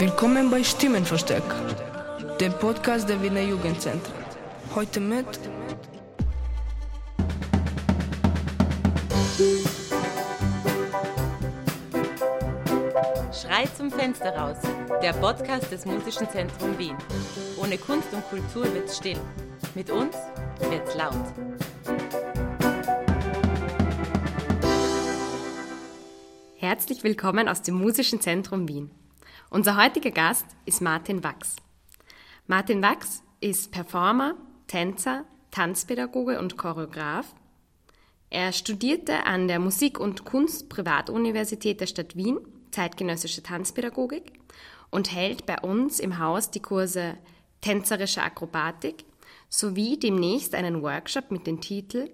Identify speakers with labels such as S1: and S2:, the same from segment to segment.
S1: Willkommen bei Stimmenversteck, dem Podcast der Wiener Jugendzentren. Heute mit
S2: Schrei zum Fenster raus, der Podcast des Musischen Zentrums Wien. Ohne Kunst und Kultur wird's still. Mit uns wird's laut. Herzlich willkommen aus dem Musischen Zentrum Wien. Unser heutiger Gast ist Martin Wachs. Martin Wachs ist Performer, Tänzer, Tanzpädagoge und Choreograf. Er studierte an der Musik- und Kunst-Privatuniversität der Stadt Wien zeitgenössische Tanzpädagogik und hält bei uns im Haus die Kurse Tänzerische Akrobatik sowie demnächst einen Workshop mit dem Titel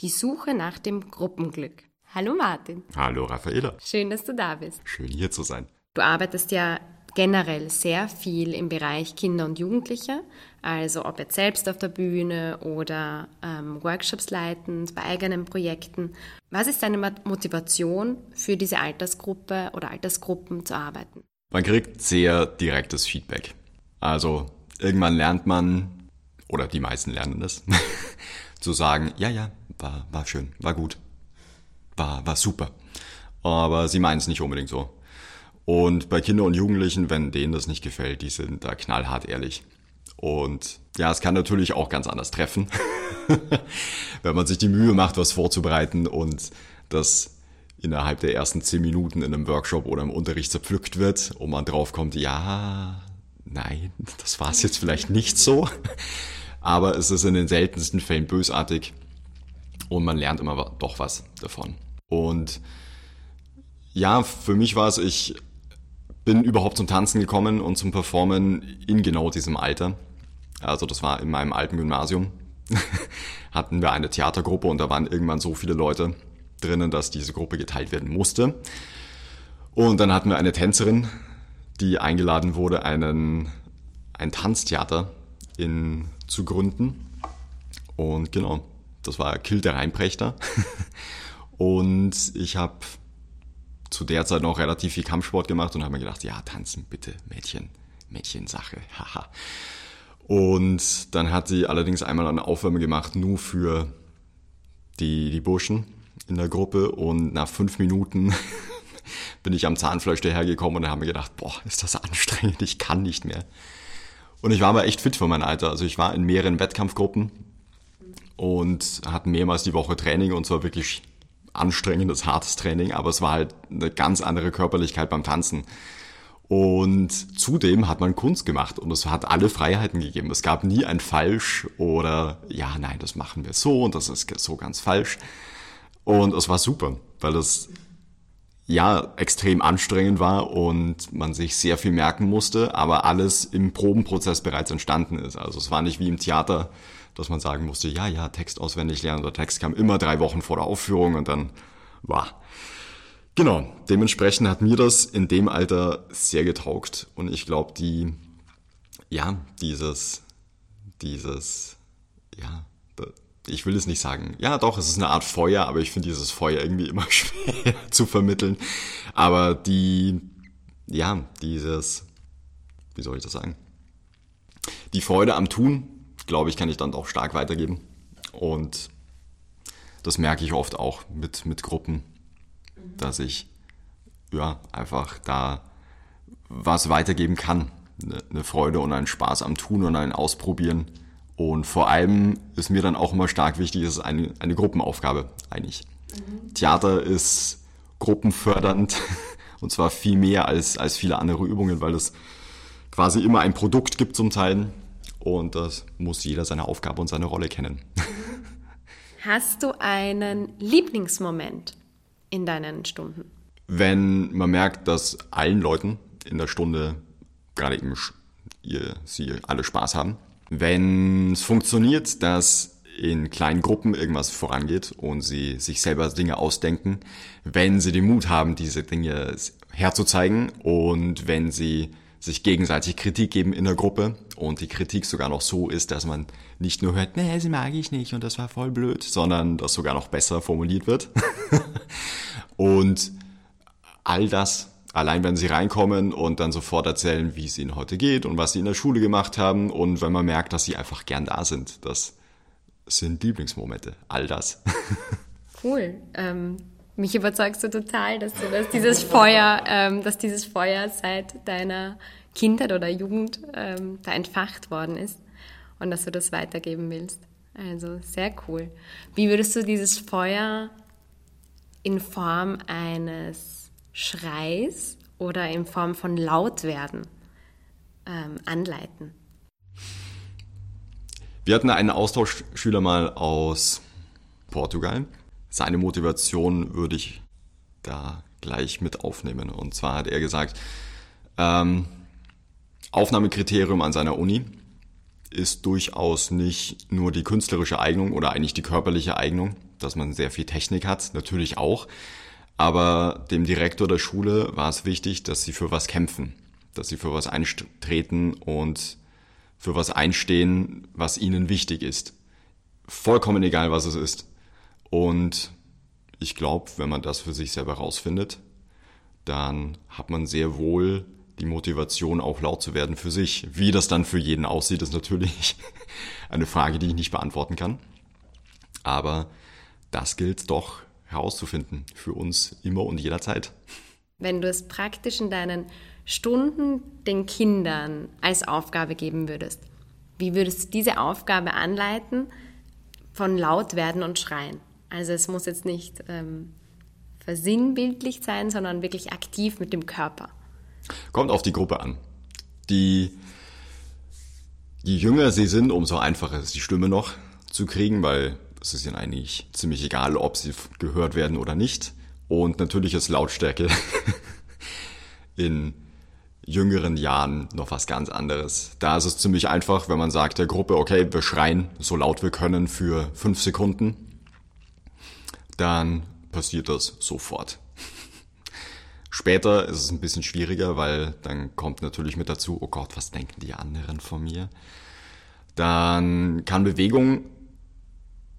S2: Die Suche nach dem Gruppenglück. Hallo Martin.
S3: Hallo Raffaela.
S2: Schön, dass du da bist.
S3: Schön hier zu sein.
S2: Du arbeitest ja generell sehr viel im Bereich Kinder und Jugendliche, also ob jetzt selbst auf der Bühne oder ähm, Workshops leitend, bei eigenen Projekten. Was ist deine Motivation für diese Altersgruppe oder Altersgruppen zu arbeiten?
S3: Man kriegt sehr direktes Feedback. Also irgendwann lernt man, oder die meisten lernen es, zu sagen, ja, ja, war, war schön, war gut, war, war super. Aber sie meinen es nicht unbedingt so. Und bei Kindern und Jugendlichen, wenn denen das nicht gefällt, die sind da knallhart ehrlich. Und ja, es kann natürlich auch ganz anders treffen, wenn man sich die Mühe macht, was vorzubereiten und das innerhalb der ersten zehn Minuten in einem Workshop oder im Unterricht zerpflückt wird und man drauf kommt, ja, nein, das war es jetzt vielleicht nicht so. Aber es ist in den seltensten Fällen bösartig und man lernt immer doch was davon. Und ja, für mich war es, ich bin überhaupt zum Tanzen gekommen und zum Performen in genau diesem Alter. Also das war in meinem alten Gymnasium. Hatten wir eine Theatergruppe und da waren irgendwann so viele Leute drinnen, dass diese Gruppe geteilt werden musste. Und dann hatten wir eine Tänzerin, die eingeladen wurde, einen, ein Tanztheater in, zu gründen. Und genau, das war Kill der Reinprechter. und ich habe zu der Zeit noch relativ viel Kampfsport gemacht und habe mir gedacht, ja, tanzen bitte, Mädchen, Mädchensache, haha. Und dann hat sie allerdings einmal eine Aufwärme gemacht, nur für die, die Burschen in der Gruppe und nach fünf Minuten bin ich am Zahnfleisch dahergekommen und habe mir gedacht, boah, ist das anstrengend, ich kann nicht mehr. Und ich war aber echt fit für mein Alter. Also ich war in mehreren Wettkampfgruppen und hatte mehrmals die Woche Training und zwar wirklich anstrengendes, hartes Training, aber es war halt eine ganz andere Körperlichkeit beim Tanzen. Und zudem hat man Kunst gemacht und es hat alle Freiheiten gegeben. Es gab nie ein Falsch oder ja, nein, das machen wir so und das ist so ganz falsch. Und es war super, weil es ja extrem anstrengend war und man sich sehr viel merken musste, aber alles im Probenprozess bereits entstanden ist. Also es war nicht wie im Theater, dass man sagen musste, ja, ja, Text auswendig lernen. Der Text kam immer drei Wochen vor der Aufführung und dann war. Genau, dementsprechend hat mir das in dem Alter sehr getaugt und ich glaube, die, ja, dieses, dieses, ja, ich will es nicht sagen. Ja, doch, es ist eine Art Feuer, aber ich finde dieses Feuer irgendwie immer schwer zu vermitteln. Aber die, ja, dieses, wie soll ich das sagen? Die Freude am Tun, glaube ich, kann ich dann auch stark weitergeben. Und das merke ich oft auch mit, mit Gruppen, dass ich ja einfach da was weitergeben kann. Eine Freude und einen Spaß am Tun und ein Ausprobieren. Und vor allem ist mir dann auch immer stark wichtig, es ist eine, eine Gruppenaufgabe eigentlich. Mhm. Theater ist gruppenfördernd und zwar viel mehr als, als viele andere Übungen, weil es quasi immer ein Produkt gibt zum Teil und das muss jeder seine Aufgabe und seine Rolle kennen.
S2: Hast du einen Lieblingsmoment in deinen Stunden?
S3: Wenn man merkt, dass allen Leuten in der Stunde gerade eben ihr, sie alle Spaß haben. Wenn es funktioniert, dass in kleinen Gruppen irgendwas vorangeht und sie sich selber Dinge ausdenken, wenn sie den Mut haben, diese Dinge herzuzeigen und wenn sie sich gegenseitig Kritik geben in der Gruppe und die Kritik sogar noch so ist, dass man nicht nur hört, nee, sie mag ich nicht und das war voll blöd, sondern das sogar noch besser formuliert wird. und all das Allein wenn sie reinkommen und dann sofort erzählen, wie es ihnen heute geht und was sie in der Schule gemacht haben und wenn man merkt, dass sie einfach gern da sind. Das sind Lieblingsmomente. All das.
S2: Cool. Ähm, mich überzeugst du total, dass du dass dieses Feuer, ähm, dass dieses Feuer seit deiner Kindheit oder Jugend ähm, da entfacht worden ist und dass du das weitergeben willst. Also sehr cool. Wie würdest du dieses Feuer in Form eines Schreis oder in Form von Lautwerden ähm, anleiten?
S3: Wir hatten einen Austauschschüler mal aus Portugal. Seine Motivation würde ich da gleich mit aufnehmen. Und zwar hat er gesagt, ähm, Aufnahmekriterium an seiner Uni ist durchaus nicht nur die künstlerische Eignung oder eigentlich die körperliche Eignung, dass man sehr viel Technik hat, natürlich auch. Aber dem Direktor der Schule war es wichtig, dass sie für was kämpfen, dass sie für was eintreten und für was einstehen, was ihnen wichtig ist. Vollkommen egal, was es ist. Und ich glaube, wenn man das für sich selber rausfindet, dann hat man sehr wohl die Motivation, auch laut zu werden für sich. Wie das dann für jeden aussieht, ist natürlich eine Frage, die ich nicht beantworten kann. Aber das gilt doch herauszufinden für uns immer und jederzeit.
S2: Wenn du es praktisch in deinen Stunden den Kindern als Aufgabe geben würdest, wie würdest du diese Aufgabe anleiten von laut werden und schreien? Also es muss jetzt nicht ähm, versinnbildlicht sein, sondern wirklich aktiv mit dem Körper.
S3: Kommt auf die Gruppe an. Die, je jünger sie sind, umso einfacher ist die Stimme noch zu kriegen, weil es ist ihnen eigentlich ziemlich egal, ob sie gehört werden oder nicht. Und natürlich ist Lautstärke in jüngeren Jahren noch was ganz anderes. Da ist es ziemlich einfach, wenn man sagt der Gruppe, okay, wir schreien so laut wir können für fünf Sekunden, dann passiert das sofort. Später ist es ein bisschen schwieriger, weil dann kommt natürlich mit dazu, oh Gott, was denken die anderen von mir? Dann kann Bewegung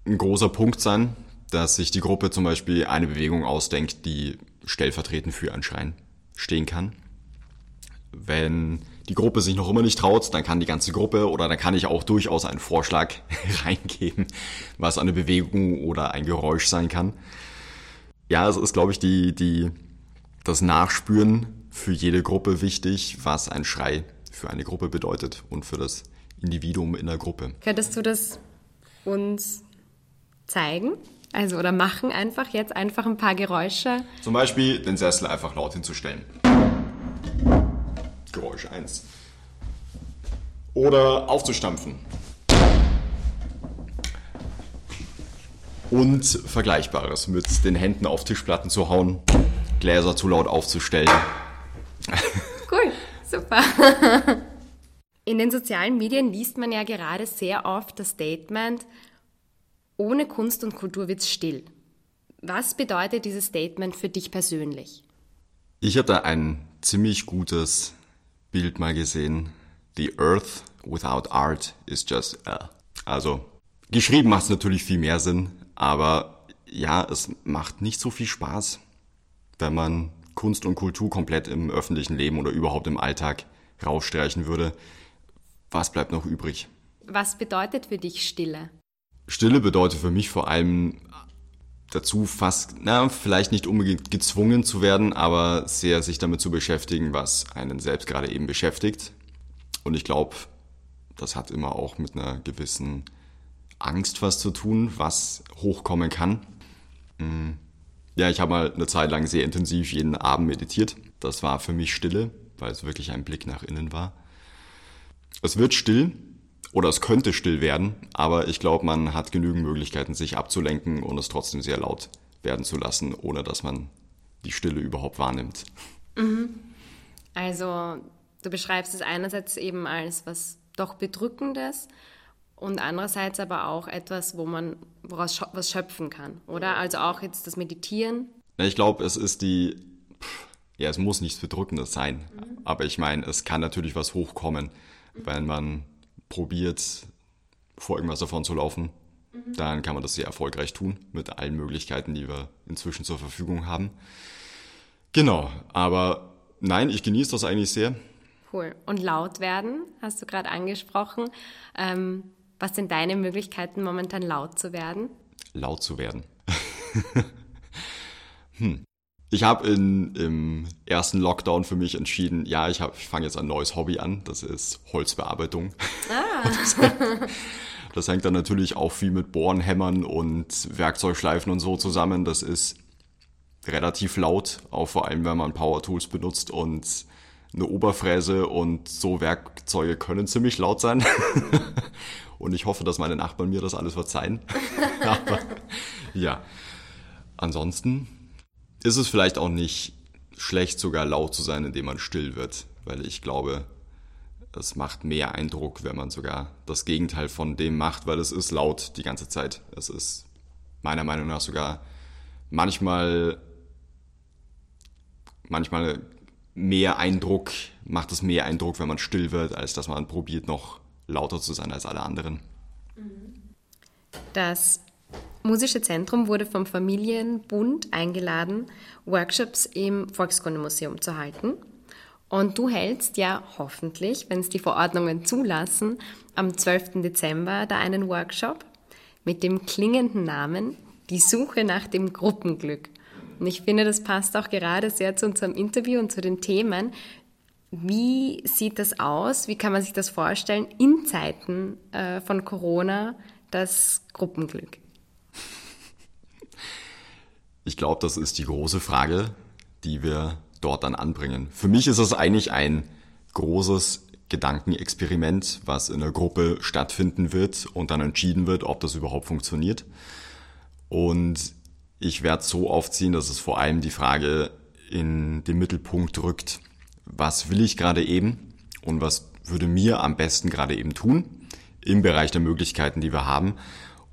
S3: ein großer Punkt sein, dass sich die Gruppe zum Beispiel eine Bewegung ausdenkt, die stellvertretend für ein Schreien stehen kann. Wenn die Gruppe sich noch immer nicht traut, dann kann die ganze Gruppe oder dann kann ich auch durchaus einen Vorschlag reingeben, was eine Bewegung oder ein Geräusch sein kann. Ja, es ist, glaube ich, die, die das Nachspüren für jede Gruppe wichtig, was ein Schrei für eine Gruppe bedeutet und für das Individuum in der Gruppe.
S2: Könntest du das uns zeigen? Also oder machen einfach jetzt einfach ein paar Geräusche.
S3: Zum Beispiel den Sessel einfach laut hinzustellen. Geräusch 1. Oder aufzustampfen. Und Vergleichbares mit den Händen auf Tischplatten zu hauen Gläser zu laut aufzustellen.
S2: Cool, super. In den sozialen Medien liest man ja gerade sehr oft das Statement, ohne Kunst und Kultur wird's still. Was bedeutet dieses Statement für dich persönlich?
S3: Ich habe da ein ziemlich gutes Bild mal gesehen. The Earth without art is just a. Also, geschrieben macht es natürlich viel mehr Sinn, aber ja, es macht nicht so viel Spaß, wenn man Kunst und Kultur komplett im öffentlichen Leben oder überhaupt im Alltag rausstreichen würde, was bleibt noch übrig?
S2: Was bedeutet für dich Stille?
S3: Stille bedeutet für mich vor allem dazu fast, na, vielleicht nicht unbedingt gezwungen zu werden, aber sehr sich damit zu beschäftigen, was einen selbst gerade eben beschäftigt. Und ich glaube, das hat immer auch mit einer gewissen Angst was zu tun, was hochkommen kann. Hm. Ja, ich habe mal eine Zeit lang sehr intensiv jeden Abend meditiert. Das war für mich Stille, weil es wirklich ein Blick nach innen war. Es wird still oder es könnte still werden, aber ich glaube, man hat genügend Möglichkeiten, sich abzulenken und es trotzdem sehr laut werden zu lassen, ohne dass man die Stille überhaupt wahrnimmt.
S2: Mhm. Also du beschreibst es einerseits eben als was doch Bedrückendes und andererseits aber auch etwas, wo man woraus was schöpfen kann, oder? Also auch jetzt das Meditieren.
S3: Ich glaube, es ist die, ja, es muss nichts Bedrückendes sein, mhm. aber ich meine, es kann natürlich was hochkommen, mhm. wenn man probiert, vor irgendwas davon zu laufen. Mhm. Dann kann man das sehr erfolgreich tun mit allen Möglichkeiten, die wir inzwischen zur Verfügung haben. Genau, aber nein, ich genieße das eigentlich sehr.
S2: Cool. Und laut werden, hast du gerade angesprochen. Ähm, was sind deine Möglichkeiten, momentan laut zu werden?
S3: Laut zu werden. hm. Ich habe im ersten Lockdown für mich entschieden, ja, ich, ich fange jetzt ein neues Hobby an, das ist Holzbearbeitung. Ah. Das, das, hängt dann natürlich auch viel mit Bohren, Hämmern und Werkzeugschleifen und so zusammen. Das ist relativ laut, auch vor allem wenn man Power Tools benutzt und eine Oberfräse und so Werkzeuge können ziemlich laut sein. und ich hoffe, dass meine Nachbarn mir das alles verzeihen. Aber ja, ansonsten ist es vielleicht auch nicht schlecht, sogar laut zu sein, indem man still wird, weil ich glaube, es macht mehr Eindruck, wenn man sogar das Gegenteil von dem macht, weil es ist laut die ganze Zeit. Es ist meiner Meinung nach sogar manchmal manchmal mehr Eindruck, macht es mehr Eindruck, wenn man still wird, als dass man probiert, noch lauter zu sein als alle anderen.
S2: Das Musische Zentrum wurde vom Familienbund eingeladen, Workshops im Volkskundemuseum zu halten. Und du hältst ja hoffentlich, wenn es die Verordnungen zulassen, am 12. Dezember da einen Workshop mit dem klingenden Namen Die Suche nach dem Gruppenglück. Und ich finde, das passt auch gerade sehr zu unserem Interview und zu den Themen. Wie sieht das aus? Wie kann man sich das vorstellen in Zeiten äh, von Corona, das Gruppenglück?
S3: Ich glaube, das ist die große Frage, die wir dort dann anbringen. Für mich ist es eigentlich ein großes Gedankenexperiment, was in der Gruppe stattfinden wird und dann entschieden wird, ob das überhaupt funktioniert. Und ich werde so aufziehen, dass es vor allem die Frage in den Mittelpunkt rückt, was will ich gerade eben und was würde mir am besten gerade eben tun im Bereich der Möglichkeiten, die wir haben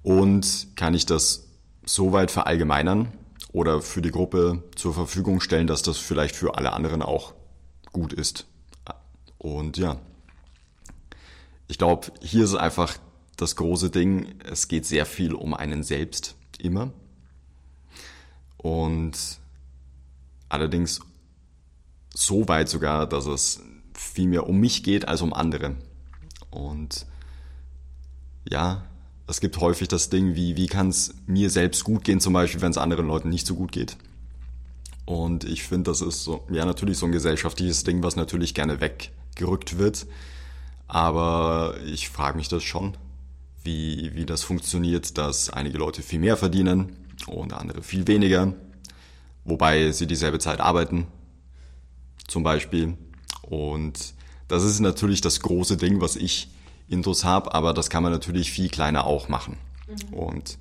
S3: und kann ich das so weit verallgemeinern oder für die Gruppe zur Verfügung stellen, dass das vielleicht für alle anderen auch gut ist. Und ja, ich glaube, hier ist einfach das große Ding, es geht sehr viel um einen selbst immer. Und allerdings so weit sogar, dass es viel mehr um mich geht als um andere. Und ja, es gibt häufig das Ding, wie, wie kann es mir selbst gut gehen, zum Beispiel, wenn es anderen Leuten nicht so gut geht. Und ich finde, das ist so, ja, natürlich so ein gesellschaftliches Ding, was natürlich gerne weggerückt wird. Aber ich frage mich das schon, wie, wie das funktioniert, dass einige Leute viel mehr verdienen und andere viel weniger, wobei sie dieselbe Zeit arbeiten, zum Beispiel. Und das ist natürlich das große Ding, was ich Intros habe, aber das kann man natürlich viel kleiner auch machen mhm. und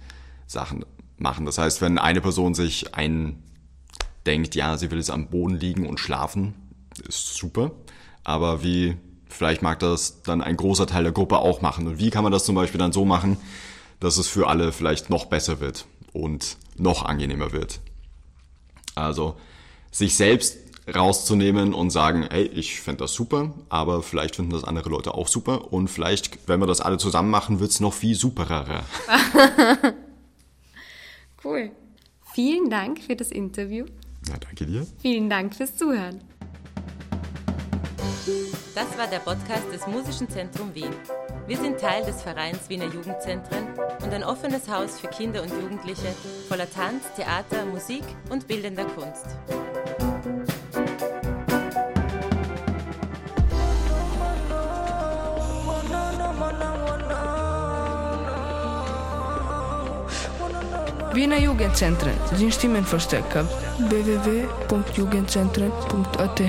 S3: Sachen machen. Das heißt, wenn eine Person sich eindenkt, ja, sie will jetzt am Boden liegen und schlafen, ist super. Aber wie, vielleicht mag das dann ein großer Teil der Gruppe auch machen. Und wie kann man das zum Beispiel dann so machen, dass es für alle vielleicht noch besser wird? und noch angenehmer wird. Also sich selbst rauszunehmen und sagen, hey, ich fände das super, aber vielleicht finden das andere Leute auch super und vielleicht, wenn wir das alle zusammen machen, wird es noch viel superer.
S2: cool. Vielen Dank für das Interview.
S3: Ja, danke dir.
S2: Vielen Dank fürs Zuhören.
S4: Das war der Podcast des Musischen Zentrum Wien. Wir sind Teil des Vereins Wiener Jugendzentren und ein offenes Haus für Kinder und Jugendliche voller Tanz, Theater, Musik und bildender Kunst.
S1: Wiener Jugendzentren sind Stimmenverstärker. www.jugendzentren.at